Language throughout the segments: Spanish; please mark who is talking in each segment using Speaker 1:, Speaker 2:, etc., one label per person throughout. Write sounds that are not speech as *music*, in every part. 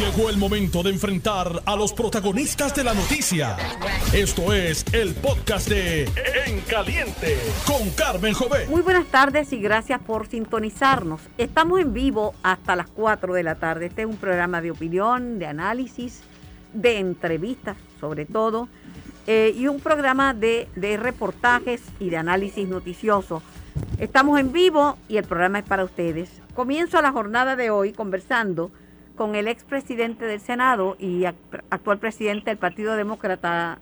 Speaker 1: Llegó el momento de enfrentar a los protagonistas de la noticia. Esto es el podcast de En Caliente con Carmen Jovet.
Speaker 2: Muy buenas tardes y gracias por sintonizarnos. Estamos en vivo hasta las 4 de la tarde. Este es un programa de opinión, de análisis, de entrevistas sobre todo, eh, y un programa de, de reportajes y de análisis noticioso. Estamos en vivo y el programa es para ustedes. Comienzo la jornada de hoy conversando con el expresidente del Senado y actual presidente del Partido Demócrata,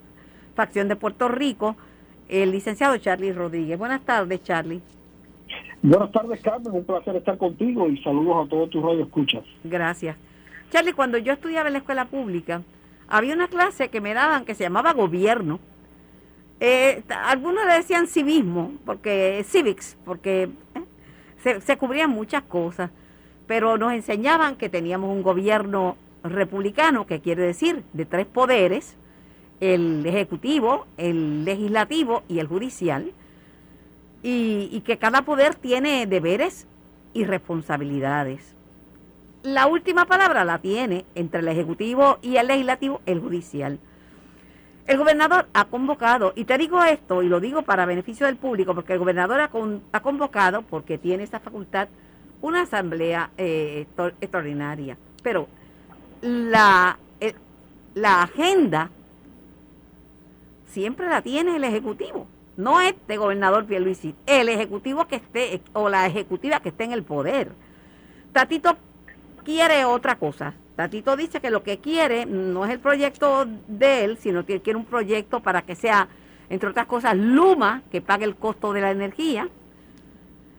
Speaker 2: facción de Puerto Rico, el licenciado Charlie Rodríguez. Buenas tardes, Charlie.
Speaker 3: Buenas tardes, Carmen. Un placer estar contigo y saludos a todos tus escuchas.
Speaker 2: Gracias. Charlie, cuando yo estudiaba en la escuela pública, había una clase que me daban que se llamaba gobierno. Eh, algunos le decían civismo, porque civics, porque eh, se, se cubrían muchas cosas pero nos enseñaban que teníamos un gobierno republicano, que quiere decir de tres poderes, el ejecutivo, el legislativo y el judicial, y, que cada poder tiene deberes y responsabilidades. La última palabra la tiene entre el ejecutivo y el legislativo el judicial. El gobernador ha convocado, y te digo esto, y lo digo para beneficio del público, porque el gobernador ha, ha convocado, porque tiene esa facultad, una asamblea eh, extraordinaria, pero la, eh, la agenda siempre la tiene el Ejecutivo, no este gobernador Pierluisi, el Ejecutivo que esté, o la Ejecutiva que esté en el poder. Tatito quiere otra cosa. Tatito dice que lo que quiere no es el proyecto de él, sino que quiere un proyecto para que sea, entre otras cosas, Luma, que pague el costo de la energía,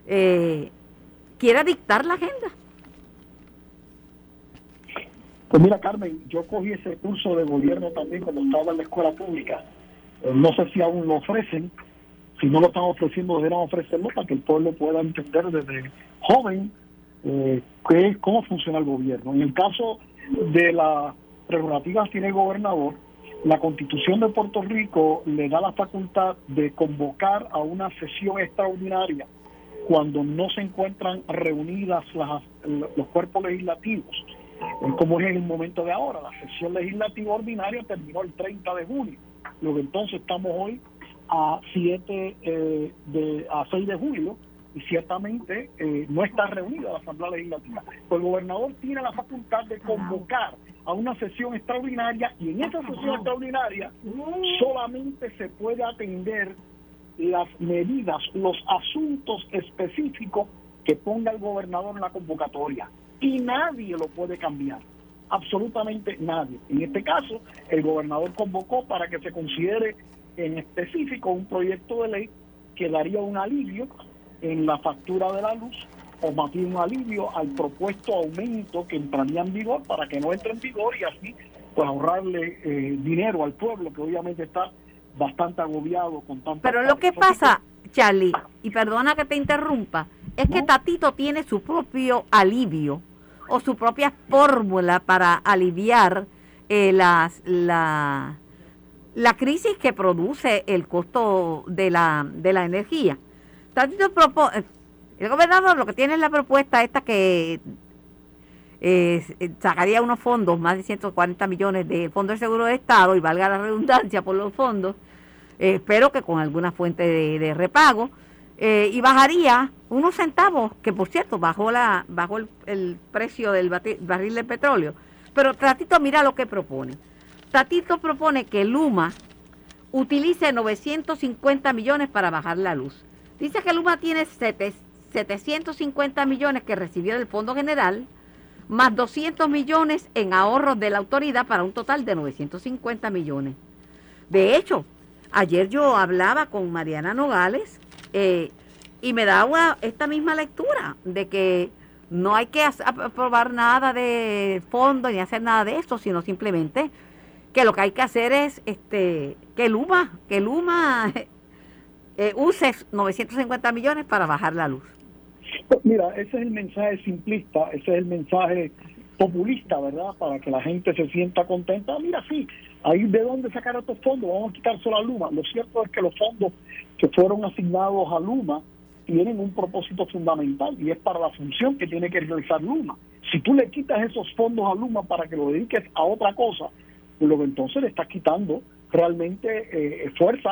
Speaker 2: eh, quiera dictar la agenda.
Speaker 3: Pues mira, Carmen, yo cogí ese curso de gobierno también cuando estaba en la escuela pública. Eh, no sé si aún lo ofrecen. Si no lo están ofreciendo, deberían ofrecerlo para que el pueblo pueda entender desde joven eh, qué, cómo funciona el gobierno. En el caso de las prerrogativas tiene el gobernador, la constitución de Puerto Rico le da la facultad de convocar a una sesión extraordinaria cuando no se encuentran reunidas las, los cuerpos legislativos, como es en el momento de ahora. La sesión legislativa ordinaria terminó el 30 de junio, lo que entonces estamos hoy a 7 eh, de, a 6 de julio y ciertamente eh, no está reunida la Asamblea Legislativa. El gobernador tiene la facultad de convocar a una sesión extraordinaria y en esa sesión extraordinaria solamente se puede atender las medidas, los asuntos específicos que ponga el gobernador en la convocatoria. Y nadie lo puede cambiar, absolutamente nadie. En este caso, el gobernador convocó para que se considere en específico un proyecto de ley que daría un alivio en la factura de la luz o más bien un alivio al propuesto aumento que entraría en vigor para que no entre en vigor y así pues ahorrarle eh, dinero al pueblo que obviamente está bastante agobiado con tanto.
Speaker 2: Pero lo que pasa, Charlie, y perdona que te interrumpa, es que Tatito tiene su propio alivio o su propia fórmula para aliviar eh, las, la, la crisis que produce el costo de la, de la energía. Tatito propone, el gobernador lo que tiene es la propuesta esta que eh, sacaría unos fondos, más de 140 millones del Fondo de Seguro de Estado, y valga la redundancia por los fondos, eh, espero que con alguna fuente de, repago, eh, y bajaría unos centavos, que por cierto bajó, la, bajó el, precio del barril de petróleo. Pero Tatito mira lo que propone. Tatito propone que Luma utilice 950 millones para bajar la luz. Dice que Luma tiene 750 millones que recibió del Fondo General, más 200 millones en ahorros de la autoridad para un total de 950 millones. De hecho, Ayer yo hablaba con Mariana Nogales eh, y me daba esta misma lectura de que no hay que aprobar nada de fondo ni hacer nada de esto, sino simplemente que lo que hay que hacer es este que Luma, que Luma *laughs* eh, use 950 millones para bajar la luz.
Speaker 3: Pues mira, ese es el mensaje simplista, ese es el mensaje populista, ¿verdad? Para que la gente se sienta contenta. Mira, sí, ahí de dónde sacar estos fondos, vamos a quitar solo a Luma. Lo cierto es que los fondos que fueron asignados a Luma tienen un propósito fundamental y es para la función que tiene que realizar Luma. Si tú le quitas esos fondos a Luma para que lo dediques a otra cosa, pues lo que entonces le estás quitando realmente eh, fuerza,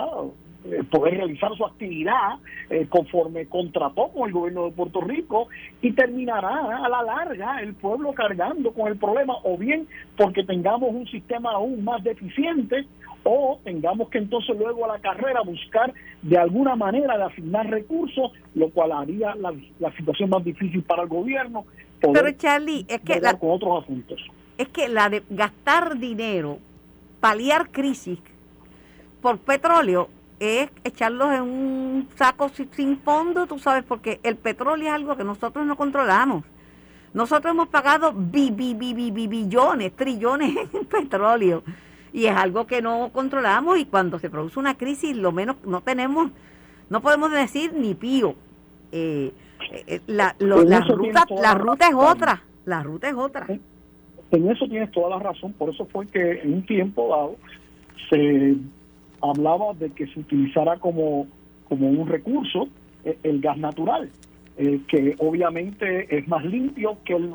Speaker 3: poder realizar su actividad eh, conforme contrató con el gobierno de Puerto Rico y terminará a la larga el pueblo cargando con el problema o bien porque tengamos un sistema aún más deficiente o tengamos que entonces luego a la carrera buscar de alguna manera de asignar recursos, lo cual haría la, situación más difícil para el gobierno.
Speaker 2: Pero Charlie, es que
Speaker 3: la, con otros asuntos.
Speaker 2: Es que la de gastar dinero, paliar crisis por petróleo, es echarlos en un saco sin fondo, tú sabes, porque el petróleo es algo que nosotros no controlamos. Nosotros hemos pagado bi, bi, bi, billones, trillones *laughs* en petróleo y es algo que no controlamos y cuando se produce una crisis lo menos no tenemos, no podemos decir ni pío. Eh, eh, la, la, ruta, la ruta es otra, la ruta es otra.
Speaker 3: En eso tienes toda la razón, por eso fue que en un tiempo dado se hablaba de que se utilizara como, como un recurso eh, el, gas natural, eh, que obviamente es más limpio que el,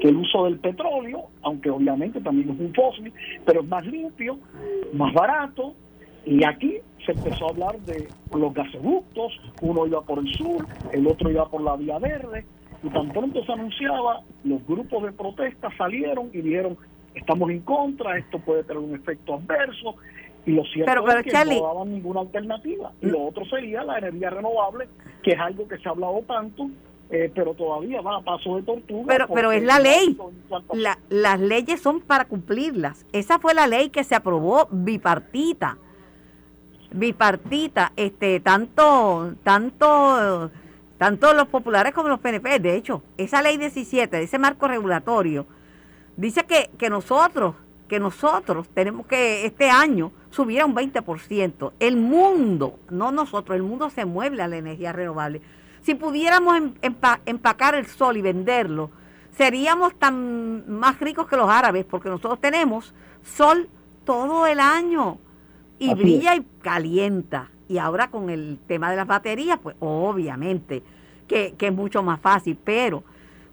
Speaker 3: que el uso del petróleo, aunque obviamente también es un fósil, pero es más limpio, más barato, y aquí se empezó a hablar de los gasoductos, uno iba por el sur, el otro iba por la vía verde, y tan pronto se anunciaba, los grupos de protesta salieron y dijeron, estamos en contra, esto puede tener un efecto adverso, y lo cierto es que no daban ninguna alternativa. Y lo otro sería la energía renovable, que es algo que se ha hablado tanto, eh, pero todavía va a paso de tortuga.
Speaker 2: Pero, pero es la ley. las leyes son para cumplirlas. Esa fue la ley que se aprobó bipartita. Bipartita, este, tanto, tanto, tanto los populares como los PNP. De hecho, esa ley 17, ese marco regulatorio, dice que, que nosotros que nosotros tenemos que este año subir a un 20%. El mundo, no nosotros, el mundo se mueve a la energía renovable. Si pudiéramos em, empacar el sol y venderlo, seríamos tan más ricos que los árabes, porque nosotros tenemos sol todo el año y brilla y calienta. Y ahora con el tema de las baterías, pues obviamente que, que es mucho más fácil, pero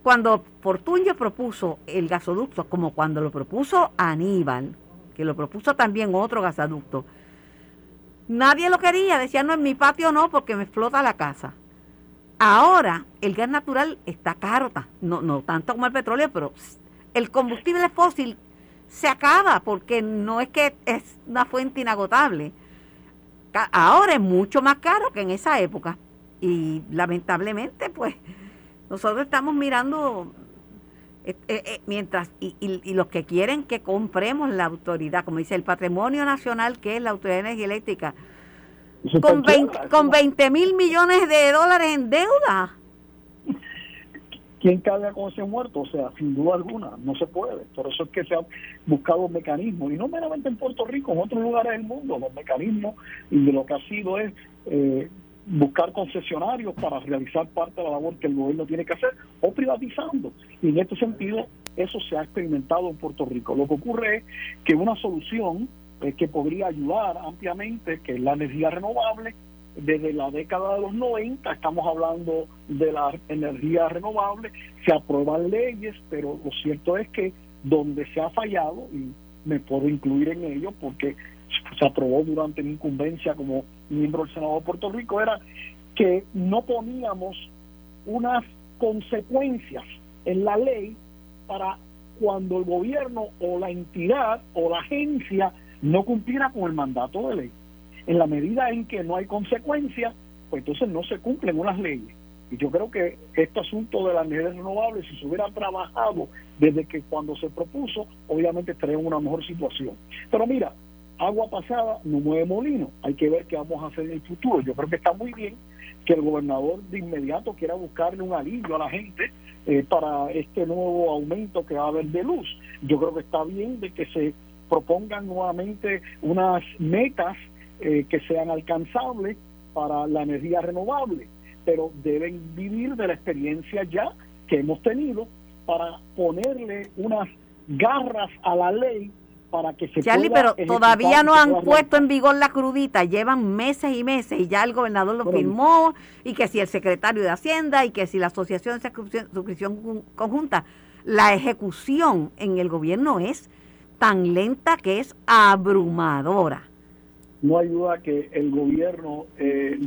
Speaker 2: cuando Fortunio propuso el gasoducto, como cuando lo propuso Aníbal, que lo propuso también otro gasoducto, nadie lo quería, decía, no, en mi patio no, porque me explota la casa. Ahora el gas natural está caro, no, no tanto como el petróleo, pero el combustible fósil se acaba porque no es que es una fuente inagotable. Ahora es mucho más caro que en esa época. Y lamentablemente, pues, nosotros estamos mirando, eh, eh, eh, mientras, y, los que quieren que compremos la autoridad, como dice el patrimonio nacional, que es la Autoridad de Energía Eléctrica, con 20, con 20 mil millones de dólares en deuda.
Speaker 3: ¿Quién carga con ese muerto? O sea, sin duda alguna, no se puede. Por eso es que se han buscado mecanismos, y no meramente en Puerto Rico, en otros lugares del mundo, los mecanismos, y de lo que ha sido es eh, buscar concesionarios para realizar parte de la labor que el gobierno tiene que hacer o privatizando. Y en este sentido, eso se ha experimentado en Puerto Rico. Lo que ocurre es que una solución eh, que podría ayudar ampliamente, que es la energía renovable, desde la década de los 90 estamos hablando de la energía renovable, se aprueban leyes, pero lo cierto es que donde se ha fallado, y me puedo incluir en ello porque se aprobó durante mi incumbencia como miembro del Senado de Puerto Rico, era que no poníamos unas consecuencias en la ley para cuando el gobierno o la entidad o la agencia no cumpliera con el mandato de ley. En la medida en que no hay consecuencias, pues entonces no se cumplen unas leyes. Y yo creo que este asunto de las energías renovables, si se hubiera trabajado desde que cuando se propuso, obviamente estaría en una mejor situación. Pero mira, agua pasada no mueve molino. Hay que ver qué vamos a hacer en el futuro. Yo creo que está muy bien que el gobernador de inmediato quiera buscarle un alivio a la gente eh, para este nuevo aumento que va a haber de luz. Yo creo que está bien de que se propongan nuevamente unas metas eh, que sean alcanzables para la energía renovable, pero deben vivir de la experiencia ya que hemos tenido para ponerle unas garras a la ley para que se
Speaker 2: Charlie,
Speaker 3: pueda
Speaker 2: pero todavía no han puesto en vigor la crudita, llevan meses y meses y ya el gobernador lo firmó y que si el secretario de Hacienda y que si la asociación de suscripción conjunta, la ejecución en el gobierno es tan lenta que es abrumadora.
Speaker 3: No hay duda que el gobierno eh,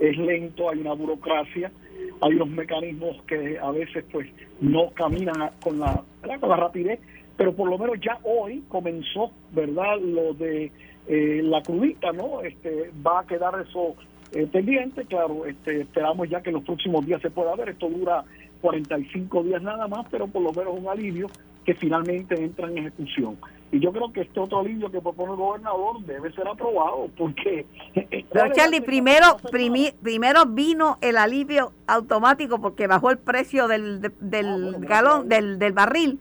Speaker 3: es lento, hay una burocracia, hay unos mecanismos que a veces pues no caminan con la, con la rapidez pero por lo menos ya hoy comenzó, ¿verdad? Lo de eh, la crudita, ¿no? Este, va a quedar eso eh, pendiente, claro, este, esperamos ya que en los próximos días se pueda ver, esto dura 45 días nada más, pero por lo menos un alivio que finalmente entra en ejecución. Y yo creo que este otro alivio que propone el gobernador debe ser aprobado, porque... *laughs*
Speaker 2: Pero Charlie, primero, primero vino el alivio automático porque bajó el precio del, del ah, galón, del, del barril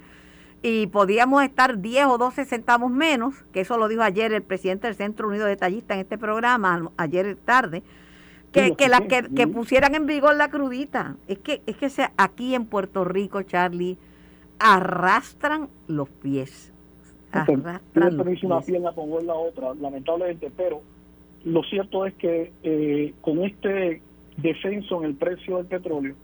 Speaker 2: y podíamos estar 10 o 12 centavos menos, que eso lo dijo ayer el presidente del Centro Unido de Tallistas en este programa, ayer tarde, que, que, la, que, pusieran en vigor la crudita. Es que, es que aquí en Puerto Rico, Charlie, arrastran los pies.
Speaker 3: Arrastran los pies. una pierna con la otra, lamentablemente, pero lo cierto es que eh, con este descenso en el precio del petróleo,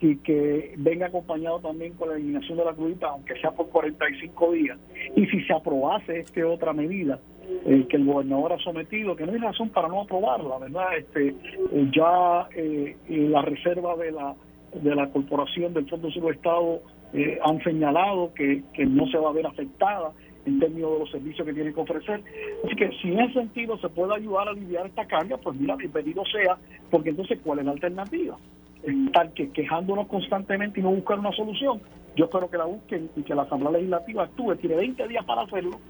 Speaker 3: y que venga acompañado también con la eliminación de la crudita, aunque sea por 45 días. Y si se aprobase esta otra medida eh, que el gobernador ha sometido, que no hay razón para no aprobarla, ¿verdad? Este, eh, ya eh, la reserva de la, de la Corporación del Fondo Sur Estado han señalado que, que no se va a ver afectada en términos de los servicios que tiene que ofrecer. Así que si en ese sentido se puede ayudar a aliviar esta carga, pues mira, bienvenido sea, porque entonces, ¿cuál es la alternativa? Estar que quejándonos constantemente y no buscar una solución. Yo espero que la busquen y que la Asamblea Legislativa actúe. Tiene 20 días para hacerlo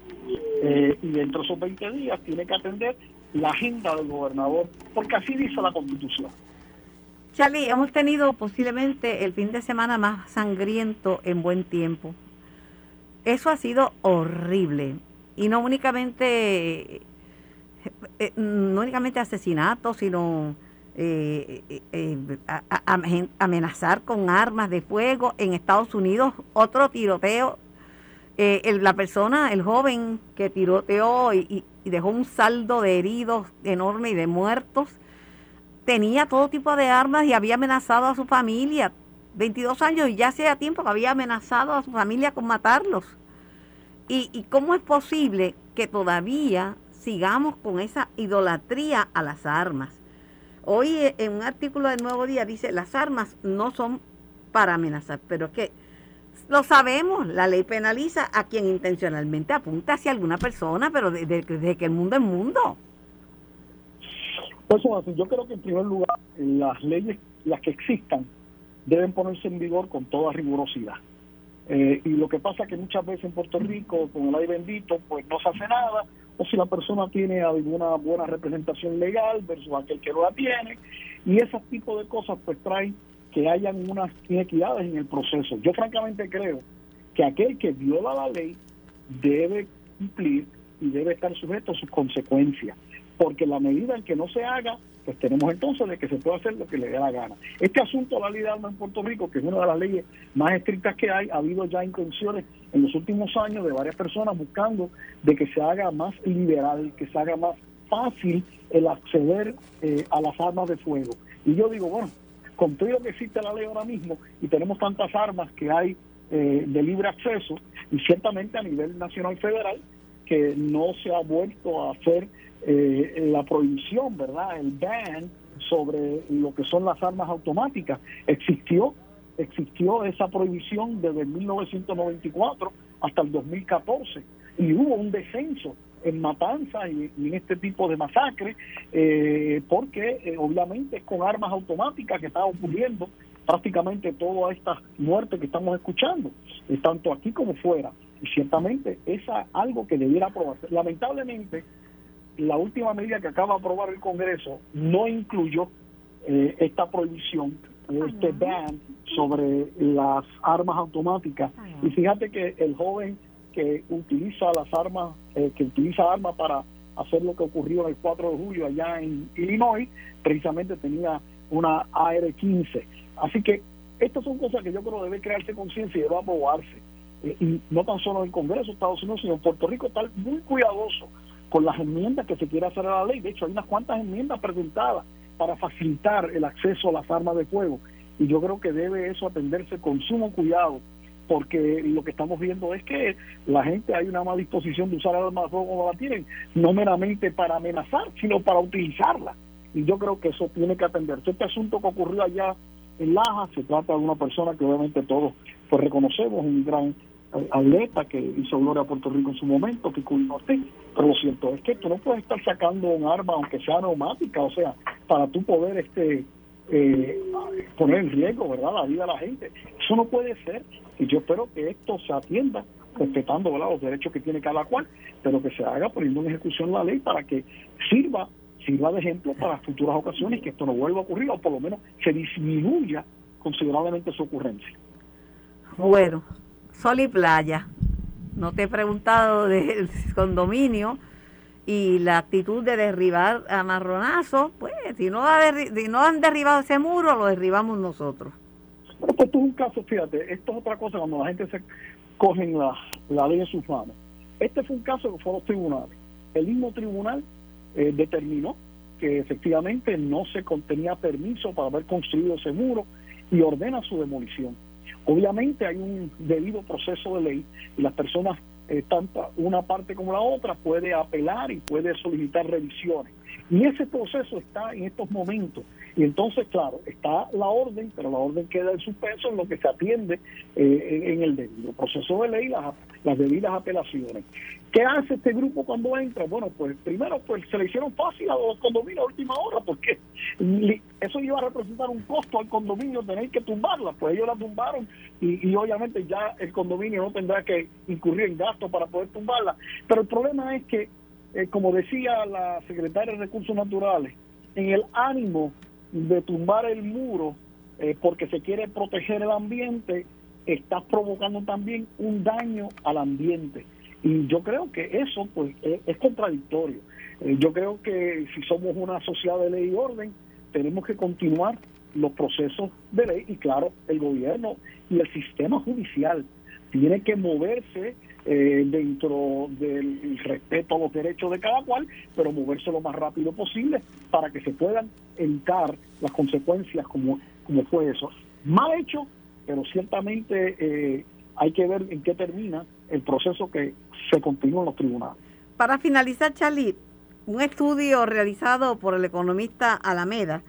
Speaker 3: eh, y dentro de esos 20 días tiene que atender la agenda del gobernador, porque así dice la Constitución.
Speaker 2: Charlie, hemos tenido posiblemente el fin de semana más sangriento en buen tiempo. Eso ha sido horrible y no únicamente eh, no únicamente asesinatos, sino eh, eh, eh amenazar con armas de fuego. En Estados Unidos, otro tiroteo. Eh, la persona, el joven que tiroteó y, dejó un saldo de heridos enorme y de muertos, tenía todo tipo de armas y había amenazado a su familia. 22 años y ya hacía tiempo que había amenazado a su familia con matarlos. ¿Y, y cómo es posible que todavía sigamos con esa idolatría a las armas? Hoy eh, en un artículo del Nuevo Día dice, las armas no son para amenazar, pero es que lo sabemos, la ley penaliza a quien intencionalmente apunta hacia alguna persona, pero desde, que el mundo es mundo.
Speaker 3: Pues yo creo que en primer lugar las leyes, las que existan, deben ponerse en vigor con toda rigurosidad. Eh, y lo que pasa es que muchas veces en Puerto Rico, con el aire bendito, pues no se hace nada, o si la persona tiene alguna buena representación legal versus aquel que no la tiene, y ese tipo de cosas pues traen que hayan unas inequidades en el proceso. Yo francamente creo que aquel que viola la ley debe cumplir y debe estar sujeto a sus consecuencias, porque la medida en que no se haga, pues tenemos entonces de que se puede hacer lo que le dé la gana. Este asunto de la ley en Puerto Rico, que es una de las leyes más estrictas que hay, ha habido ya intenciones en los últimos años de varias personas buscando de que se haga más liberal, que se haga más fácil el acceder eh, a las armas de fuego. Y yo digo, bueno, con todo lo que existe la ley ahora mismo y tenemos tantas armas que hay eh, de libre acceso, y ciertamente a nivel nacional federal, que no se ha vuelto a hacer eh, la prohibición, ¿verdad? El ban sobre lo que son las armas automáticas. Existió, existió esa prohibición desde 1994 hasta el 2014 y hubo un descenso en matanza y, en este tipo de masacres, eh, porque eh, obviamente es con armas automáticas que está ocurriendo prácticamente todas estas muertes que estamos escuchando, tanto aquí como fuera. Y ciertamente es algo que debiera aprobarse. Lamentablemente, la última medida que acaba de aprobar el Congreso no incluyó eh, esta prohibición, este ban sobre las armas automáticas. Y fíjate que el joven que utiliza las armas, eh, que utiliza armas para hacer lo que ocurrió el 4 de julio allá en Illinois, precisamente tenía una AR-15. Así que estas son cosas que yo creo debe crearse conciencia y debe aprobarse. Y no tan solo en el Congreso de Estados Unidos, sino en Puerto Rico, estar muy cuidadoso con las enmiendas que se quiere hacer a la ley. De hecho, hay unas cuantas enmiendas presentadas para facilitar el acceso a las armas de fuego. Y yo creo que debe eso atenderse con sumo cuidado, porque lo que estamos viendo es que la gente hay una mala disposición de usar armas de fuego como la tienen, no meramente para amenazar, sino para utilizarla. Y yo creo que eso tiene que atenderse. Este asunto que ocurrió allá en Laja se trata de una persona que obviamente todos pues reconocemos, un gran atleta que hizo gloria a Puerto Rico en su momento, que Norte, pero lo cierto es que tú no puedes estar sacando un arma aunque sea neumática, o sea, para tú poder este eh, poner en riesgo, ¿verdad?, la vida de la gente. Eso no puede ser y yo espero que esto se atienda respetando ¿verdad? los derechos que tiene cada cual, pero que se haga poniendo en ejecución la ley para que sirva sirva de ejemplo para futuras ocasiones que esto no vuelva a ocurrir o por lo menos se disminuya considerablemente su ocurrencia.
Speaker 2: Bueno, sol y playa. No te he preguntado del *laughs* condominio y la actitud de derribar a marronazo, pues si no, han derribado ese muro, lo derribamos nosotros.
Speaker 3: Esto es un caso, fíjate, esto es otra cosa cuando la gente se coge la, la ley en sus manos. Este fue un caso que fue a los tribunales. El mismo tribunal eh, determinó que efectivamente no se contenía permiso para haber construido ese muro y ordena su demolición. Obviamente hay un debido proceso de ley y las personas, eh, tanto una parte como la otra, puede apelar y puede solicitar revisiones. Y ese proceso está en estos momentos. Y entonces, claro, está la orden, pero la orden queda en suspenso en lo que se atiende eh, en, el debido proceso de ley, las, las debidas apelaciones. ¿Qué hace este grupo cuando entra? Bueno, pues primero pues se le hicieron fácil a los condominios a última hora, porque eso iba a representar un costo al condominio tener que tumbarla, pues ellos la tumbaron y, obviamente ya el condominio no tendrá que incurrir en gastos para poder tumbarla. Pero el problema es que, eh, como decía la secretaria de Recursos Naturales, en el ánimo de tumbar el muro eh, porque se quiere proteger el ambiente, está provocando también un daño al ambiente. Y yo creo que eso pues es, contradictorio. Eh, yo creo que si somos una sociedad de ley y orden, tenemos que continuar los procesos de ley y claro, el gobierno y el sistema judicial tiene que moverse eh, dentro del respeto a los derechos de cada cual, pero moverse lo más rápido posible para que se puedan evitar las consecuencias como, como fue eso. Mal hecho, pero ciertamente eh, hay que ver en qué termina el proceso que se continúa en los tribunales.
Speaker 2: Para finalizar, Charlie, un estudio realizado por el economista Alameda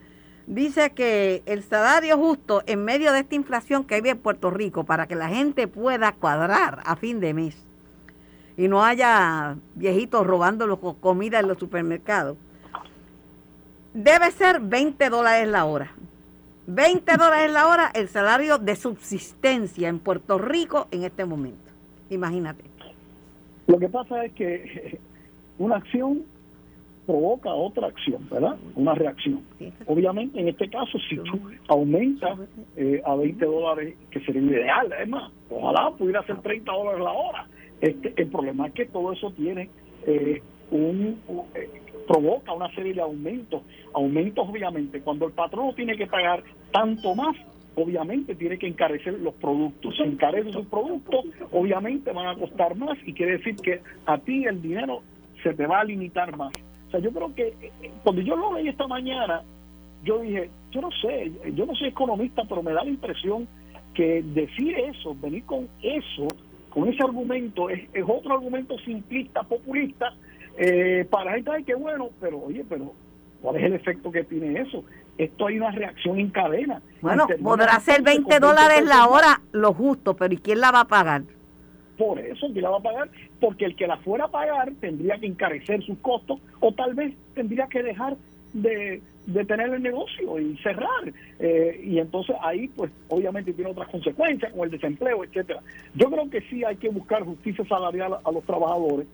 Speaker 2: dice que el salario justo en medio de esta inflación que hay en Puerto Rico para que la gente pueda cuadrar a fin de mes y no haya viejitos robando comida en los supermercados, debe ser 20 dólares la hora. 20 dólares la hora el salario de subsistencia en Puerto Rico en este momento. Imagínate.
Speaker 3: Lo que pasa es que *laughs* una acción provoca otra acción, ¿verdad? Una reacción. Obviamente, en este caso, si tú aumentas eh, a 20 dólares, que sería ideal, además, ojalá pudiera ser 30 dólares la hora. Este, el problema es que todo eso tiene eh, un, eh, provoca una serie de aumentos. Aumentos, obviamente, cuando el patrón tiene que pagar tanto más, obviamente tiene que encarecer los productos. Si encarece sus productos, obviamente van a costar más y quiere decir que a ti el dinero se te va a limitar más. O sea, yo creo que eh, eh, cuando yo lo leí esta mañana, yo dije, yo no sé, yo no soy economista, pero me da la impresión que decir eso, venir con eso, con ese argumento, es, otro argumento simplista, populista, eh, para gente, ay, qué bueno, pero oye, pero ¿cuál es el efecto que tiene eso? esto hay una reacción en cadena.
Speaker 2: Bueno, podrá ser 20 dólares la hora lo justo, pero ¿y quién la va a pagar?
Speaker 3: Por eso, ¿quién la va a pagar? Porque el que la fuera a pagar tendría que encarecer sus costos o tal vez tendría que dejar de, tener el negocio y cerrar. Eh, y entonces ahí, pues, obviamente tiene otras consecuencias, como el desempleo, etcétera. Yo creo que sí hay que buscar justicia salarial a los trabajadores,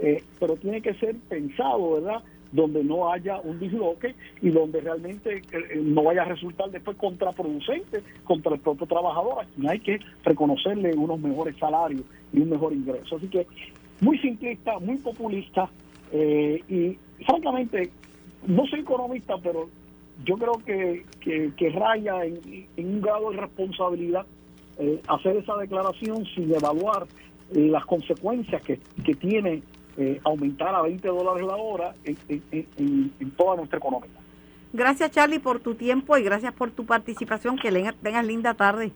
Speaker 3: eh, pero tiene que ser pensado, ¿verdad? Donde no haya un disloque y donde realmente eh, no vaya a resultar después contraproducente contra el propio trabajador. Aquí hay que reconocerle unos mejores salarios y un mejor ingreso. Así que muy simplista, muy populista eh, y francamente no soy economista, pero yo creo que, que, raya en, un grado de responsabilidad eh, hacer esa declaración sin evaluar eh, las consecuencias que, que tiene eh, aumentar a 20 dólares la hora en, en, en, toda nuestra economía.
Speaker 2: Gracias Charlie por tu tiempo y gracias por tu participación. Que tengas linda tarde.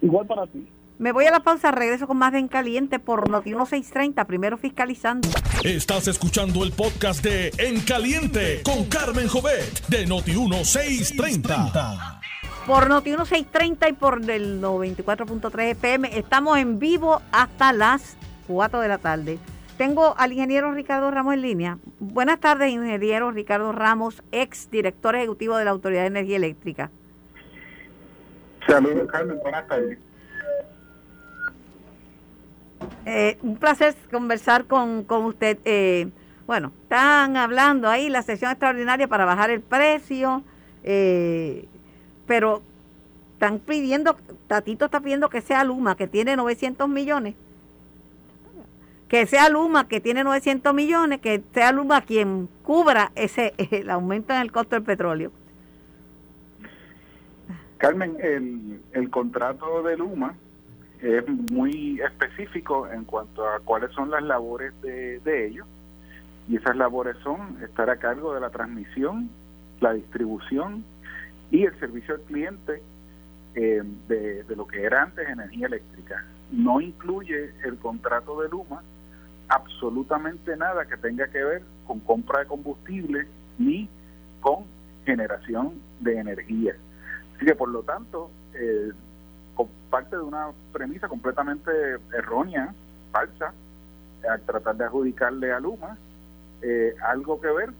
Speaker 3: Igual para ti.
Speaker 2: Me voy a la pausa, regreso con más de En Caliente por Noti 1630, primero fiscalizando.
Speaker 1: Estás escuchando el podcast de En Caliente con Carmen Jovet de Noti 1630.
Speaker 2: Por Noti 1630 y por el 94.3 FM estamos en vivo hasta las 4 de la tarde. Tengo al ingeniero Ricardo Ramos en línea. Buenas tardes, ingeniero Ricardo Ramos, ex director ejecutivo de la Autoridad de Energía Eléctrica.
Speaker 4: Saludos, Carmen. Buenas tardes.
Speaker 2: Eh, un placer conversar con, usted. Eh, bueno, están hablando ahí la sesión extraordinaria para bajar el precio, eh, pero están pidiendo, Tatito está pidiendo que sea Luma, que tiene 900 millones. Que sea Luma, que tiene 900 millones, que sea Luma quien cubra ese *laughs* el aumento en el costo del petróleo.
Speaker 4: Carmen, el, el contrato de Luma es muy específico en cuanto a cuáles son las labores de, ellos y esas labores son estar a cargo de la transmisión, la distribución y el servicio al cliente eh, de, de, lo que era antes energía eléctrica. No incluye el contrato de Luma absolutamente nada que tenga que ver con compra de combustible ni con generación de energía. Así que por lo tanto, eh, parte de una premisa completamente errónea, falsa, al tratar de adjudicarle a Luma eh, algo que ver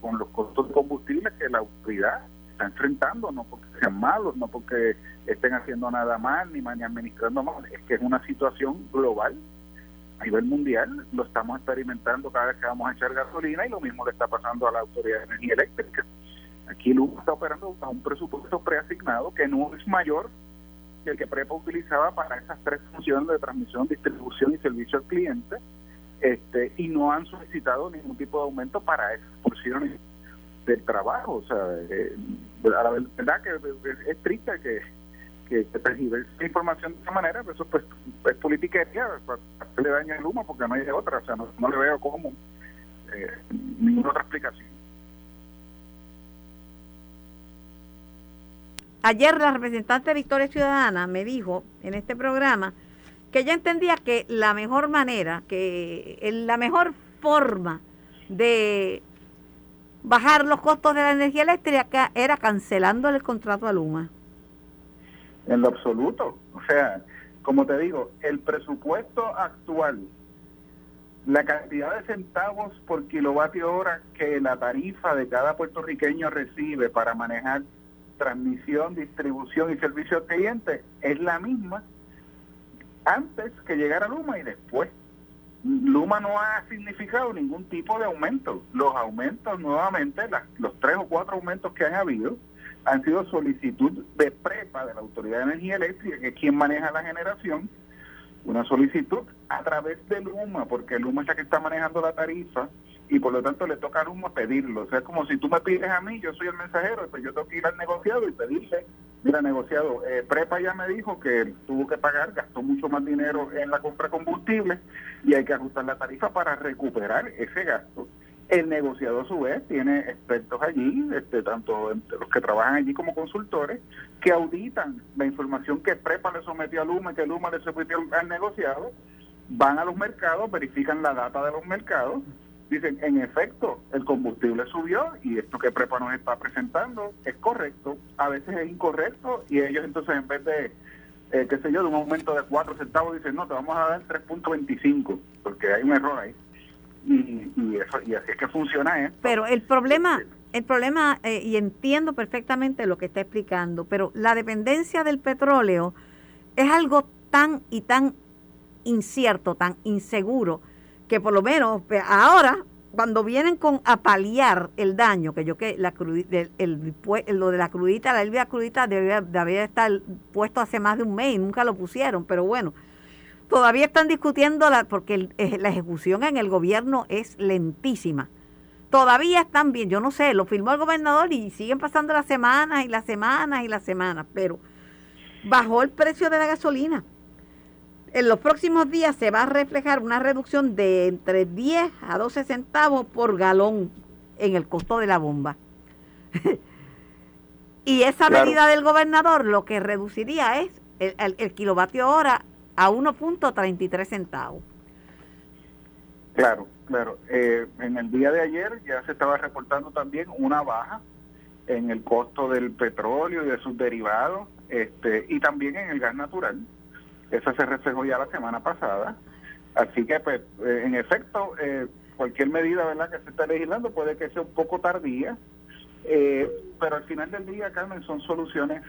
Speaker 4: con los costos de combustible que la autoridad está enfrentando, no porque sean malos, no porque estén haciendo nada mal, ni, ni administrando mal, es que es una situación global a nivel mundial, lo estamos experimentando cada vez que vamos a echar gasolina y lo mismo le está pasando a la Autoridad de Energía Eléctrica. Aquí Luma está operando a un presupuesto preasignado que no es mayor que el que PREPA utilizaba para esas tres funciones de transmisión, distribución y servicio al cliente, este, y no han solicitado ningún tipo de aumento para esas porciones del trabajo. O sea, eh, la verdad que es, triste que, que se percibe esa información de esa manera, pero eso pues es politiquería, para hacerle daño al humo porque no hay otra, o sea, no, le veo cómo eh, ninguna otra explicación.
Speaker 2: Ayer la representante de Victoria Ciudadana me dijo en este programa que ella entendía que la mejor manera, que la mejor forma de bajar los costos de la energía eléctrica era cancelando el contrato a Luma.
Speaker 4: En lo absoluto. O sea, como te digo, el presupuesto actual, la cantidad de centavos por kilovatio hora que la tarifa de cada puertorriqueño recibe para manejar transmisión, distribución y servicio al cliente es la misma antes que llegara Luma y después. Luma no ha significado ningún tipo de aumento. Los aumentos nuevamente, los tres o cuatro aumentos que han habido, han sido solicitud de prepa de la Autoridad de Energía Eléctrica, que es quien maneja la generación, una solicitud a través de Luma, porque Luma es la que está manejando la tarifa y por lo tanto le toca a Luma pedirlo. O sea, es como si tú me pides a mí, yo soy el mensajero, pues yo tengo que ir al negociado y pedirle, mira, negociado, eh, Prepa ya me dijo que tuvo que pagar, gastó mucho más dinero en la compra de combustible y hay que ajustar la tarifa para recuperar ese gasto. El negociado a su vez tiene expertos allí, este, tanto los que trabajan allí como consultores, que auditan la información que Prepa le sometió a Luma que Luma le sometió al negociado, van a los mercados, verifican la data de los mercados dicen, en efecto, el combustible subió y esto que Prepa nos está presentando es correcto, a veces es incorrecto y ellos entonces en vez de, eh, qué sé yo, de un aumento de 4 centavos dicen, no, te vamos a dar 3.25 porque hay un error ahí. Y, y, eso, y así es que funciona esto.
Speaker 2: Pero el problema, el problema, eh, y entiendo perfectamente lo que está explicando, pero la dependencia del petróleo es algo tan y tan incierto, tan inseguro, que por lo menos ahora, cuando vienen con a paliar el daño, que yo que la el, lo de la crudita, la elvia crudita debía, estar puesto hace más de un mes y nunca lo pusieron, pero bueno, todavía están discutiendo la, porque la ejecución en el gobierno es lentísima. Todavía están bien, yo no sé, lo firmó el gobernador y siguen pasando las semanas y las semanas y las semanas, pero bajó el precio de la gasolina. En los próximos días se va a reflejar una reducción de entre 10 a 12 centavos por galón en el costo de la bomba. *laughs* y esa medida del gobernador lo que reduciría es el, el kilovatio hora a 1.33 centavos.
Speaker 4: Claro, claro. Eh, en el día de ayer ya se estaba reportando también una baja en el costo del petróleo y de sus derivados, este, y también en el gas natural. Eso se reflejó ya la semana pasada. Así que, pues, eh, en efecto, eh, cualquier medida ¿verdad? que se está legislando puede que sea un poco tardía, pero al final del día, Carmen, son soluciones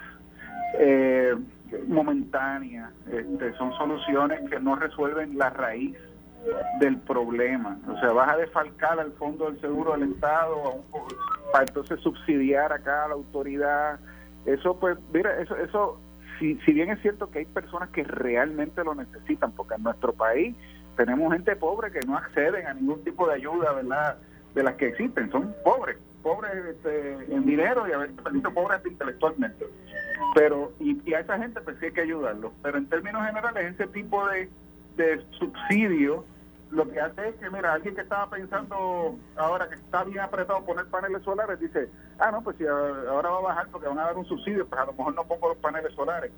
Speaker 4: momentáneas, este, son soluciones que no resuelven la raíz del problema. O sea, vas a defalcar al Fondo del Seguro del Estado para entonces subsidiar acá a la autoridad. Eso, pues, mira, eso, eso si, si bien es cierto que hay personas que realmente lo necesitan, porque en nuestro país tenemos gente pobre que no acceden a ningún tipo de ayuda, ¿verdad?, de las que existen, son pobres, pobres este, en dinero y a veces pobres intelectualmente. Pero, y, a esa gente pues sí hay que ayudarlos. Pero en términos generales, ese tipo de, de subsidio lo que hace es que, mira, alguien que estaba pensando ahora que está bien apretado poner paneles solares, dice, ah, no, pues si ahora va a bajar porque van a dar un subsidio, pues a lo mejor no pongo los paneles solares.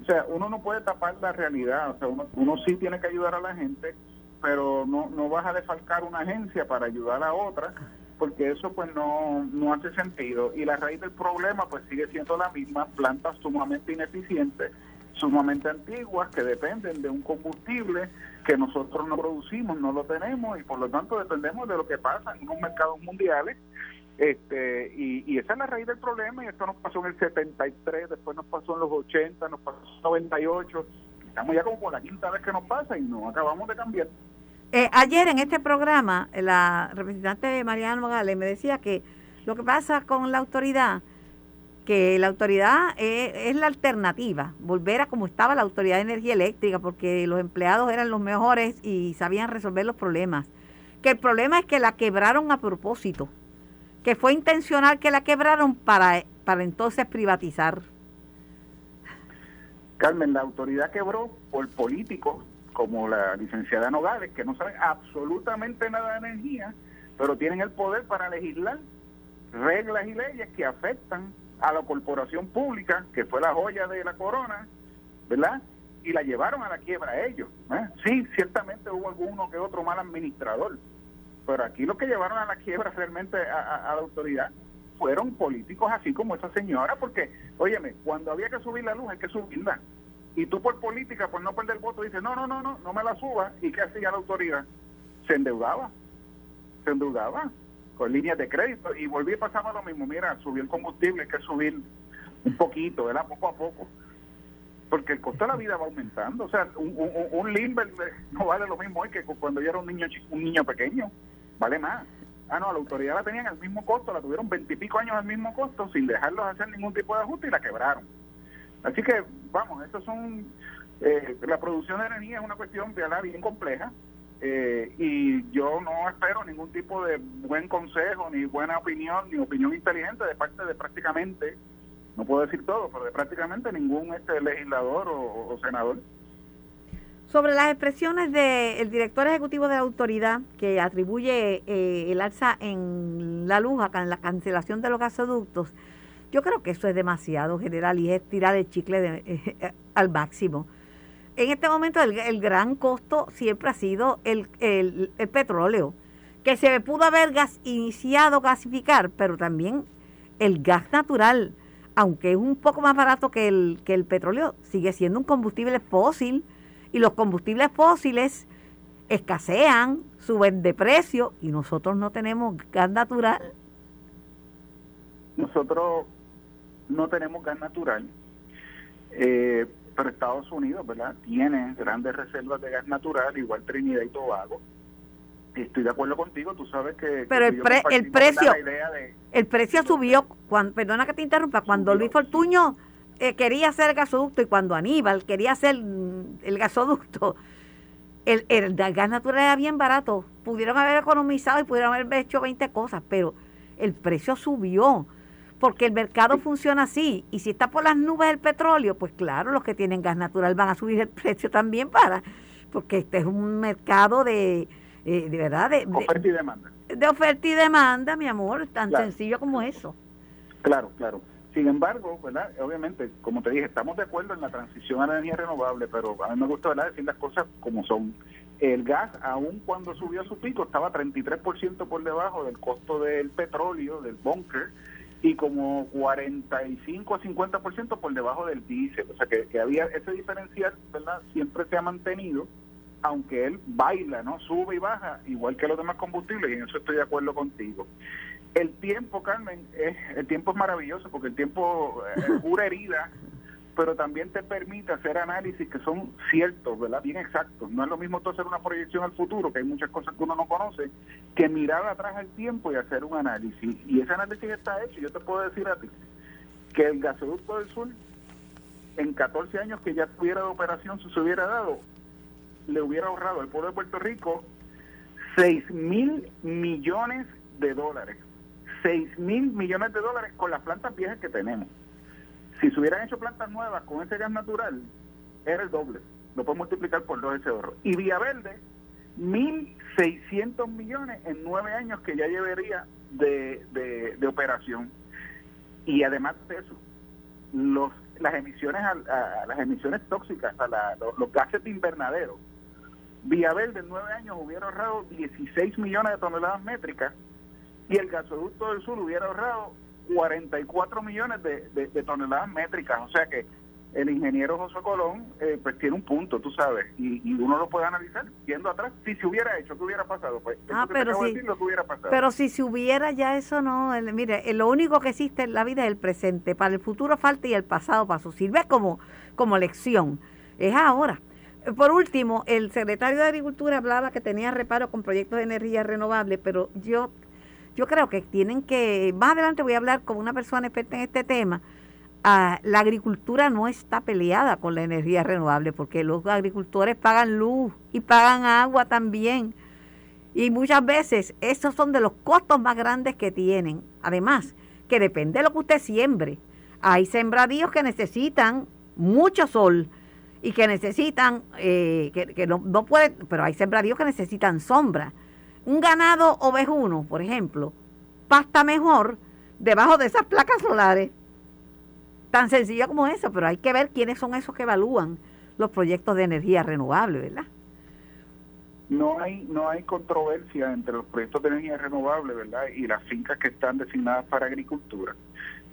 Speaker 4: O sea, uno no puede tapar la realidad, o sea, uno, uno sí tiene que ayudar a la gente, pero no, no vas a defalcar una agencia para ayudar a otra, porque eso pues no, no hace sentido. Y la raíz del problema pues sigue siendo la misma, plantas sumamente ineficientes sumamente antiguas que dependen de un combustible que nosotros no producimos, no lo tenemos y por lo tanto dependemos de lo que pasa en unos mercados mundiales. Este, y, y esa es la raíz del problema y esto nos pasó en el 73, después nos pasó en los 80, nos pasó en el 98, estamos ya como por la quinta vez que nos pasa y no acabamos de cambiar.
Speaker 2: Eh, ayer en este programa la representante Mariana Nogales me decía que lo que pasa con la autoridad que la autoridad es, la alternativa, volver a como estaba la autoridad de energía eléctrica, porque los empleados eran los mejores y sabían resolver los problemas. Que el problema es que la quebraron a propósito, que fue intencional que la quebraron para, para entonces privatizar.
Speaker 4: Carmen, la autoridad quebró por políticos como la licenciada Nogales, que no saben absolutamente nada de energía, pero tienen el poder para legislar reglas y leyes que afectan a la corporación pública, que fue la joya de la corona, ¿verdad? Y la llevaron a la quiebra a ellos. ¿eh? Sí, ciertamente hubo alguno que otro mal administrador, pero aquí lo que llevaron a la quiebra realmente a, la autoridad fueron políticos así como esa señora, porque, óyeme, cuando había que subir la luz hay que subirla. Y tú por política, por no perder el voto, dices, no, no, no, no, no me la suba. ¿Y qué hacía la autoridad? Se endeudaba. Se endeudaba con líneas de crédito y volví a pasar lo mismo. Mira, subió el combustible, hay que subir un poquito, ¿verdad? Poco a poco. Porque el costo de la vida va aumentando. O sea, un, un, Limber no vale lo mismo hoy que cuando yo era un niño un niño pequeño. Vale más. Ah, no, la autoridad la tenían al mismo costo, la tuvieron veintipico años al mismo costo sin dejarlos hacer ningún tipo de ajuste y la quebraron. Así que, vamos, estos son. Eh, la producción de energía es una cuestión bien compleja eh, y yo no espero ningún tipo de buen consejo, ni buena opinión, ni opinión inteligente de parte de prácticamente, no puedo decir todo, pero de prácticamente ningún este legislador o, senador.
Speaker 2: Sobre las expresiones del director ejecutivo de la autoridad que atribuye eh, el alza en la luz, en la cancelación de los gasoductos, yo creo que eso es demasiado general y es tirar el chicle de, al máximo en este momento el, gran costo siempre ha sido el, petróleo, que se pudo haber gas, iniciado gasificar, pero también el gas natural, aunque es un poco más barato que el, que el petróleo, sigue siendo un combustible fósil y los combustibles fósiles escasean, suben de precio y nosotros no tenemos gas natural.
Speaker 4: Nosotros no tenemos gas natural. Eh, pero Estados Unidos, ¿verdad? Tiene grandes reservas de gas natural, igual Trinidad y Tobago. Estoy de acuerdo contigo, tú sabes que...
Speaker 2: Pero el, el precio, el precio subió, cuando, perdona que te interrumpa, cuando Luis Fortuño eh, quería hacer el gasoducto y cuando Aníbal quería hacer el gasoducto, el, el, gas natural era bien barato. Pudieron haber economizado y pudieron haber hecho 20 cosas, pero el precio subió porque el mercado funciona así. Y si está por las nubes el petróleo, pues claro, los que tienen gas natural van a subir el *laughs* precio también para, porque este es un mercado de, eh, de verdad, de,
Speaker 4: oferta y demanda.
Speaker 2: De oferta y demanda, mi amor, tan sencillo como eso.
Speaker 4: Claro, claro. Sin embargo, ¿verdad? Obviamente, como te dije, estamos de acuerdo en la transición a la energía renovable, pero a mí me gusta ¿verdad? decir las cosas como son. El gas, aun cuando subió a su pico, estaba 33% por debajo del costo del petróleo, del bunker, y como 45 a 50% por debajo del diésel. O sea, que, que había ese diferencial, ¿verdad? Siempre se ha mantenido, aunque él baila, ¿no? Sube y baja, igual que los demás combustibles, y en eso estoy de acuerdo contigo. El tiempo, Carmen, es, el tiempo es maravilloso porque el tiempo eh, cura herida, pero también te permite hacer análisis que son ciertos, ¿verdad? Bien exactos. No es lo mismo tú hacer una proyección al futuro, que hay muchas cosas que uno no conoce, que mirar atrás al tiempo y hacer un análisis. Y ese análisis está hecho. Yo te puedo decir a ti que el gasoducto del sur, en 14 años que ya tuviera de operación, si se hubiera dado, le hubiera ahorrado al pueblo de Puerto Rico 6 mil millones de dólares. 6 mil millones de dólares con las plantas viejas que tenemos. Si se hubieran hecho plantas nuevas con ese gas natural, era el doble. Lo puedo multiplicar por dos ese ahorro. Y Vía Verde, 1.600 millones en nueve años que ya llevaría de, de, operación. Y además de eso, los, las emisiones a, las emisiones tóxicas, a los, los, gases de invernadero, Vía Verde en nueve años hubiera ahorrado 16 millones de toneladas métricas y el gasoducto del sur hubiera ahorrado 44 millones de, toneladas métricas. O sea que el ingeniero José Colón eh, pues tiene un punto, tú sabes, y, uno lo puede analizar viendo atrás. Si se hubiera hecho, ¿qué hubiera pasado? Pues,
Speaker 2: ah, pero, si, pero si se hubiera ya eso no, mire, lo único que existe en la vida es el presente, para el futuro falta y el pasado paso. Sirve como, como lección, es ahora. Por último, el secretario de Agricultura hablaba que tenía reparo con proyectos de energía renovable, pero yo yo creo que tienen que, más adelante voy a hablar con una persona experta en este tema, ah, la agricultura no está peleada con la energía renovable porque los agricultores pagan luz y pagan agua también. Y muchas veces esos son de los costos más grandes que tienen. Además, que depende de lo que usted siembre. Hay sembradíos que necesitan mucho sol y que necesitan, eh, que, no, pueden, pero hay sembradíos que necesitan sombra. Un ganado ovejuno, por ejemplo, pasta mejor debajo de esas placas solares. Tan sencilla como eso, pero hay que ver quiénes son esos que evalúan los proyectos de energía renovable, ¿verdad?
Speaker 4: No hay no hay controversia entre los proyectos de energía renovable, ¿verdad? Y las fincas que están designadas para agricultura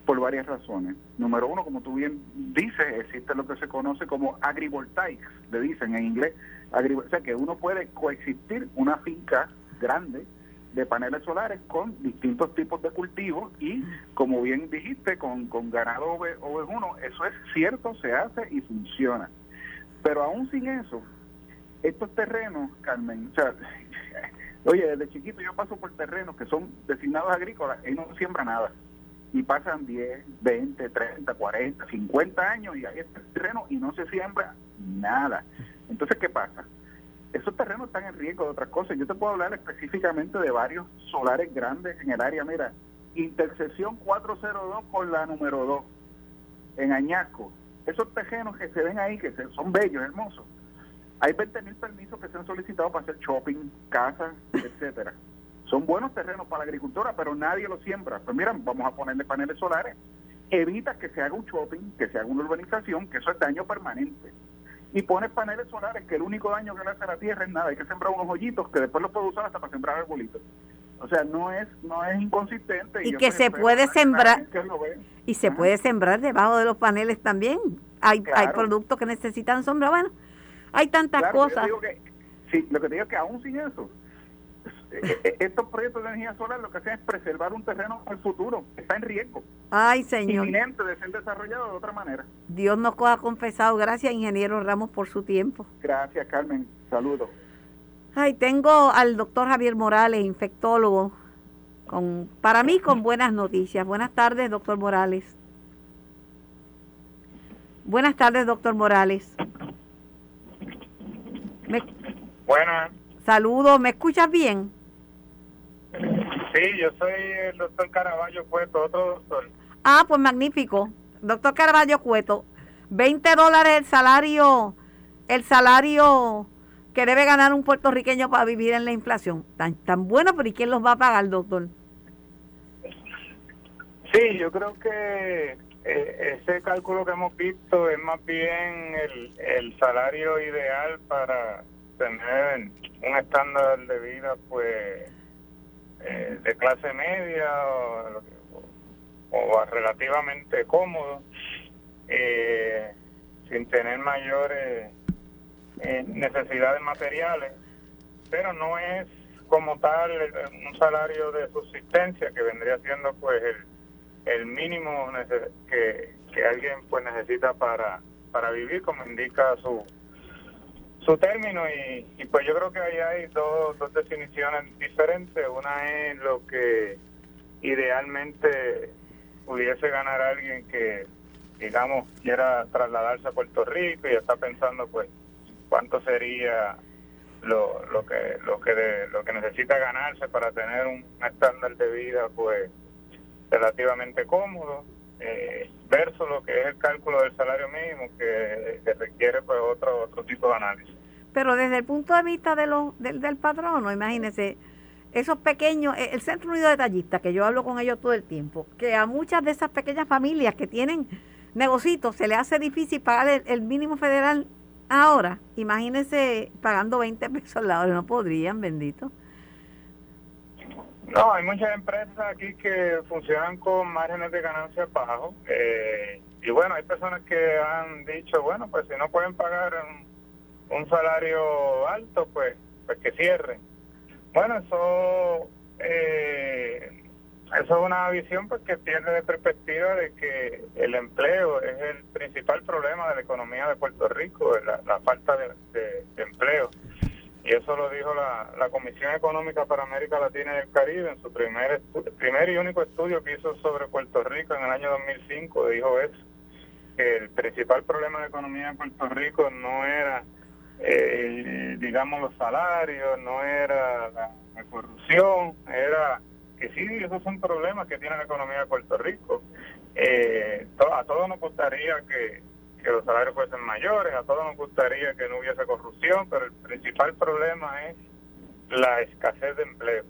Speaker 4: por varias razones. Número uno, como tú bien dices, existe lo que se conoce como agrivoltaics, le dicen en inglés. o sea, que uno puede coexistir una finca grande de paneles solares con distintos tipos de cultivos y, como bien dijiste, con, con ganado ovejuno, eso es cierto, se hace y funciona. Pero aún sin eso, estos terrenos, Carmen, o sea, *laughs* oye, desde chiquito yo paso por terrenos que son designados agrícolas y no siembra nada. Y pasan 10, 20, 30, 40, 50 años y hay este terreno y no se siembra nada. Entonces, ¿qué pasa? Esos terrenos están en riesgo de otras cosas. Yo te puedo hablar específicamente de varios solares grandes en el área. Mira, intersección 402 con la número 2 en Añasco. Esos terrenos que se ven ahí, que son bellos, hermosos. Hay 20 mil permisos que se han solicitado para hacer shopping, casas, etcétera. Son buenos terrenos para la agricultura, pero nadie los siembra. Pues mira, vamos a ponerle paneles solares. Evita que se haga un shopping, que se haga una urbanización, que eso es daño permanente y pones paneles solares que el único daño que le hace a la tierra es nada, hay que sembrar unos hoyitos que después los puedo usar hasta para sembrar arbolitos. O sea, no es no es inconsistente.
Speaker 2: Y, que se puede sembrar y se puede sembrar debajo de los paneles también. Hay hay productos que necesitan sombra, bueno, hay tantas cosas.
Speaker 4: sí, lo que te digo es que aún sin eso, estos proyectos de energía solar lo que hacen es preservar un terreno para el futuro, está en riesgo.
Speaker 2: Ay, señor.
Speaker 4: Inminente de ser desarrollado de otra manera.
Speaker 2: Dios nos ha confesado. Gracias, ingeniero Ramos, por su tiempo.
Speaker 4: Gracias, Carmen. Saludos.
Speaker 2: Ay, tengo al doctor Javier Morales, infectólogo, con, para mí con buenas noticias. Buenas tardes, doctor Morales. Buenas tardes, doctor Morales.
Speaker 5: Buenas.
Speaker 2: Saludos, ¿me escuchas bien?
Speaker 5: Sí, yo soy el doctor Caraballo, pues otro doctor.
Speaker 2: Ah, pues magnífico. Doctor Caraballo Cueto, 20 dólares el salario, el salario que debe ganar un puertorriqueño para vivir en la inflación. Tan, tan bueno, pero ¿y quién los va a pagar, doctor?
Speaker 5: Sí, yo creo que eh, ese cálculo que hemos visto es más bien el, salario ideal para tener un estándar de vida pues eh, de clase media o, relativamente cómodo eh, sin tener mayores necesidades materiales. Pero no es como tal un salario de subsistencia que vendría siendo pues el el mínimo que, que alguien pues necesita para, para vivir, como indica su, su término. Y, pues yo creo que ahí hay dos, dos definiciones diferentes. Una es lo que idealmente pudiese ganar alguien que, digamos, quiera trasladarse a Puerto Rico y está pensando, pues, cuánto sería lo, lo que lo que lo que necesita ganarse para tener un estándar de vida, pues, relativamente cómodo, eh, versus lo que es el cálculo del salario mínimo, que, requiere pues otro, otro tipo de análisis.
Speaker 2: Pero desde el punto de vista de los, del, del patrono, imagínese, esos pequeños, eh, el Centro Unido de Tallistas, que yo hablo con ellos todo el tiempo, que a muchas de esas pequeñas familias que tienen negocios se le hace difícil pagar el, el mínimo federal ahora, imagínense pagando 20 pesos la hora, no podrían, bendito.
Speaker 5: No, hay muchas empresas aquí que funcionan con márgenes de ganancias bajos. Eh, y bueno, hay personas que han dicho, bueno, pues si no pueden pagar un, salario alto, pues, pues que cierren. Bueno, eso, eh, eso es una visión pues, que pierde de perspectiva de que el empleo es el principal problema de la economía de Puerto Rico, la, falta de empleo y eso lo dijo la, la Comisión Económica para América Latina y el Caribe en su primer, primer y único estudio que hizo sobre Puerto Rico en el año 2005, dijo eso, que el principal problema de economía en Puerto Rico no era, eh, digamos, los salarios, no era la, corrupción, era que sí, esos son problemas que tiene la economía de Puerto Rico. Eh, a todos nos gustaría que que los salarios fuesen mayores, a todos nos gustaría que no hubiese corrupción, pero el principal problema es la escasez de empleo.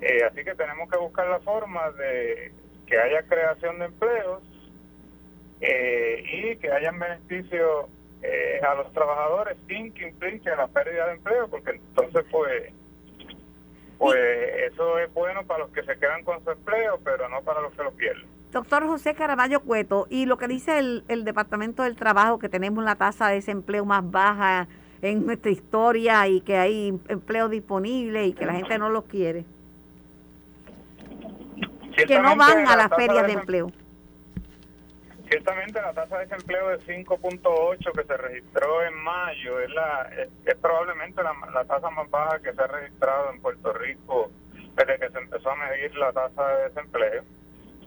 Speaker 5: Eh, así que tenemos que buscar la forma de que haya creación de empleos eh, y que hayan beneficios eh, a los trabajadores sin que implique la pérdida de empleo, porque entonces pues pues eso es bueno para los que se quedan con su empleo, pero no para los que lo pierden.
Speaker 2: Doctor José Caraballo Cueto, y lo que dice el, el Departamento del Trabajo, que tenemos la tasa de desempleo más baja en nuestra historia y que hay empleo disponible y que la gente no los quiere. que no van a las ferias de, empleo.
Speaker 5: Ciertamente la tasa de desempleo de 5.8 que se registró en mayo es, la, es, probablemente la, la, tasa más baja que se ha registrado en Puerto Rico desde que se empezó a medir la tasa de desempleo.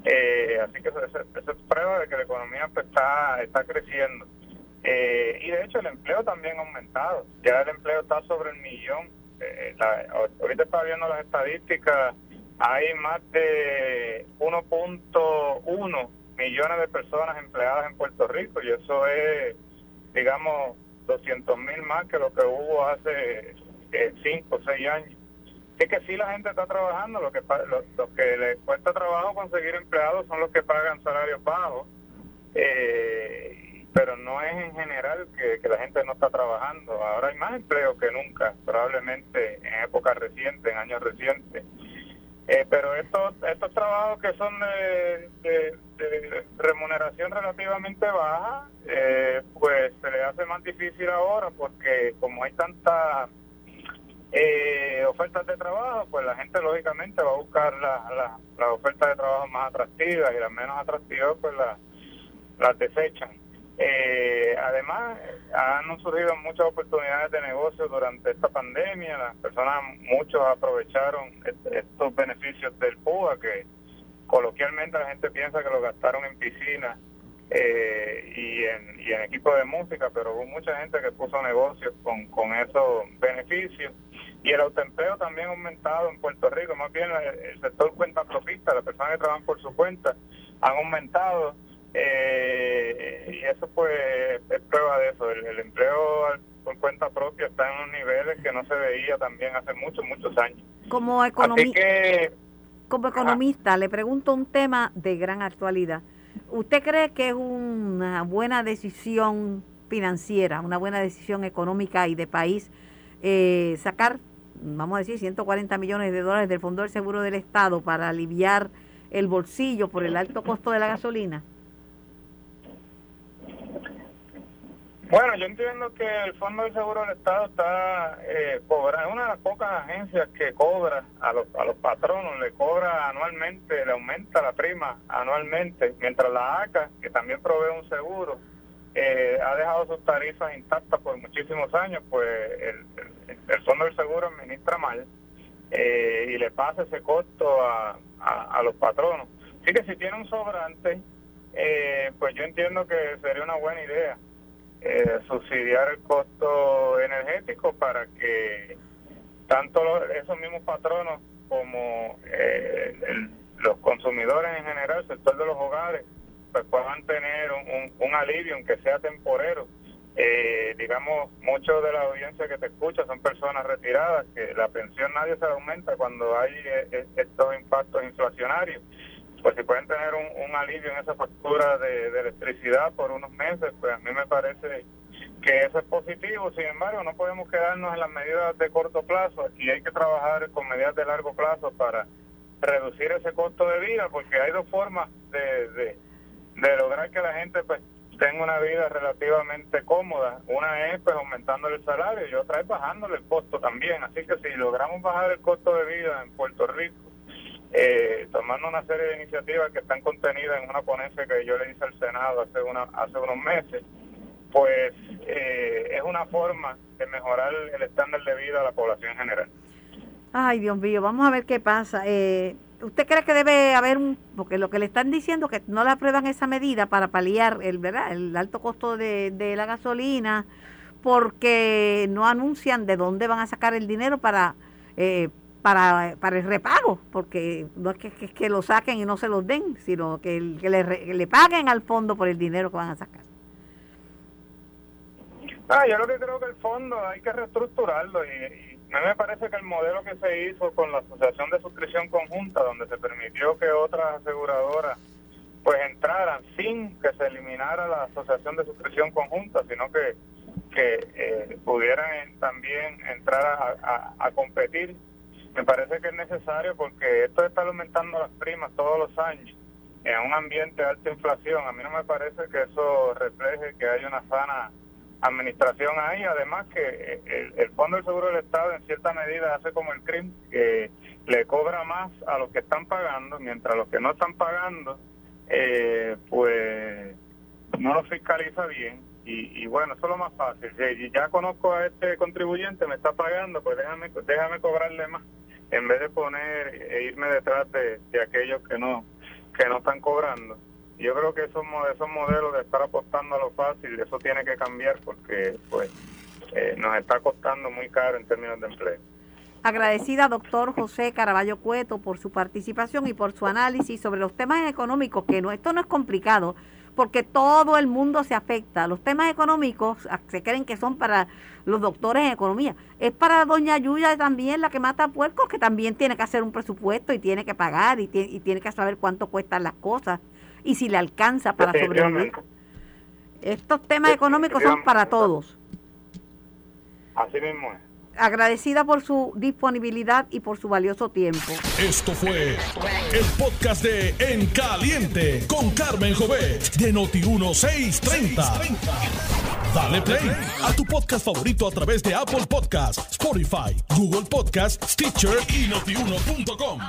Speaker 5: Eh, así que eso, es prueba de que la economía pues, está, está creciendo. Eh, y de hecho el empleo también ha aumentado. Ya el empleo está sobre el millón. Eh, ahorita estaba viendo las estadísticas. Hay más de 1.1 millones de personas empleadas en Puerto Rico y eso es, digamos, 200 mil más que lo que hubo hace 5 o 6 años es que sí la gente está trabajando, lo que lo, que les cuesta trabajo conseguir empleados son los que pagan salarios bajos, eh, pero no es en general que, la gente no está trabajando. Ahora hay más empleo que nunca, probablemente en épocas recientes, en años recientes. Eh, pero estos estos trabajos que son de, remuneración relativamente baja, eh, pues se le hace más difícil ahora porque como hay tanta eh, ofertas de trabajo, pues la gente lógicamente va a buscar las la, la ofertas de trabajo más atractivas y las menos atractivas pues las desechan. Eh, además, han surgido muchas oportunidades de negocio durante esta pandemia. Las personas, muchos aprovecharon estos beneficios del PUA, que coloquialmente la gente piensa que lo gastaron en piscinas eh, y, en, y en equipo de música, pero hubo mucha gente que puso negocios con, con esos beneficios. Y el autoempleo también ha aumentado en Puerto Rico, más bien el, sector cuenta propista, las personas que trabajan por su cuenta, han aumentado eh, y eso pues es prueba de eso. El, empleo por cuenta propia está en unos niveles que no se veía también hace muchos, muchos años.
Speaker 2: Como, como economista, le pregunto un tema de gran actualidad. ¿Usted cree que es una buena decisión financiera, una buena decisión económica y de país eh, sacar, vamos a decir, 140 millones de dólares del Fondo del Seguro del Estado para aliviar el bolsillo por el alto costo de la gasolina?
Speaker 5: Bueno, yo entiendo que el Fondo del Seguro del Estado está eh, cobrando, una de las pocas agencias que cobra a los, a los patronos, le cobra anualmente, le aumenta la prima anualmente, mientras la ACA, que también provee un seguro, eh, ha dejado sus tarifas intactas por muchísimos años, pues el, el, Fondo del Seguro administra mal eh, y le pasa ese costo a, a, los patronos. Así que si tiene un sobrante, eh, pues yo entiendo que sería una buena idea eh, subsidiar el costo energético para que tanto esos mismos patronos como eh, los consumidores en general, el sector de los hogares, pues puedan tener un, alivio, aunque sea temporero. Eh, digamos, muchos de la audiencia que te escucha son personas retiradas, que la pensión nadie se aumenta cuando hay estos impactos inflacionarios pues si pueden tener un, alivio en esa factura de, electricidad por unos meses, pues a mí me parece que eso es positivo. Sin embargo, no podemos quedarnos en las medidas de corto plazo. y hay que trabajar con medidas de largo plazo para reducir ese costo de vida, porque hay dos formas de, de, lograr que la gente pues tenga una vida relativamente cómoda. Una es pues aumentando el salario y otra es bajándole el costo también. Así que si logramos bajar el costo de vida en Puerto Rico, eh, tomando una serie de iniciativas que están contenidas en una ponencia que yo le hice al Senado hace, una, hace unos meses, pues eh, es una forma de mejorar el estándar de vida de la población general.
Speaker 2: Ay, Dios mío, vamos a ver qué pasa. Eh, ¿Usted cree que debe haber un, porque lo que le están diciendo que no le aprueban esa medida para paliar el, ¿verdad? el alto costo de, de la gasolina, porque no anuncian de dónde van a sacar el dinero para eh, para, para el repago, porque no es que, que, lo saquen y no se los den, sino que, le, paguen al fondo por el dinero que van a sacar.
Speaker 5: Ah, yo lo que creo que el fondo hay que reestructurarlo y, a mí me parece que el modelo que se hizo con la Asociación de Suscripción Conjunta, donde se permitió que otras aseguradoras pues entraran sin que se eliminara la Asociación de Suscripción Conjunta, sino que, que eh, pudieran también entrar a competir me parece que es necesario porque esto está aumentando las primas todos los años en un ambiente de alta inflación. A mí no me parece que eso refleje que hay una sana administración ahí. Además que el, Fondo del Seguro del Estado en cierta medida hace como el CRIM, que le cobra más a los que están pagando, mientras los que no están pagando, eh, pues no lo fiscaliza bien. Y, y, bueno, eso es lo más fácil. Si ya conozco a este contribuyente, me está pagando, pues déjame, déjame cobrarle más en vez de poner e irme detrás de, aquellos que no que no están cobrando. Yo creo que esos, esos modelos de estar apostando a lo fácil, eso tiene que cambiar porque pues eh, nos está costando muy caro en términos de empleo.
Speaker 2: Agradecida, doctor José Caraballo Cueto, por su participación y por su análisis sobre los temas económicos, que no, esto no es complicado, porque todo el mundo se afecta. Los temas económicos ah, se creen que son para los doctores en economía. Es para doña Yuya también la que mata puercos, que también tiene que hacer un presupuesto y tiene que pagar y tiene, y tiene que saber cuánto cuestan las cosas y si le alcanza para sobrevivir. Estos temas económicos son para todos.
Speaker 5: Así mismo es
Speaker 2: agradecida por su disponibilidad y por su valioso tiempo.
Speaker 1: Esto fue el podcast de En Caliente con Carmen Jovet de Noti1630. Dale play a tu podcast favorito a través de Apple Podcasts, Spotify, Google Podcasts, Stitcher y notiuno.com.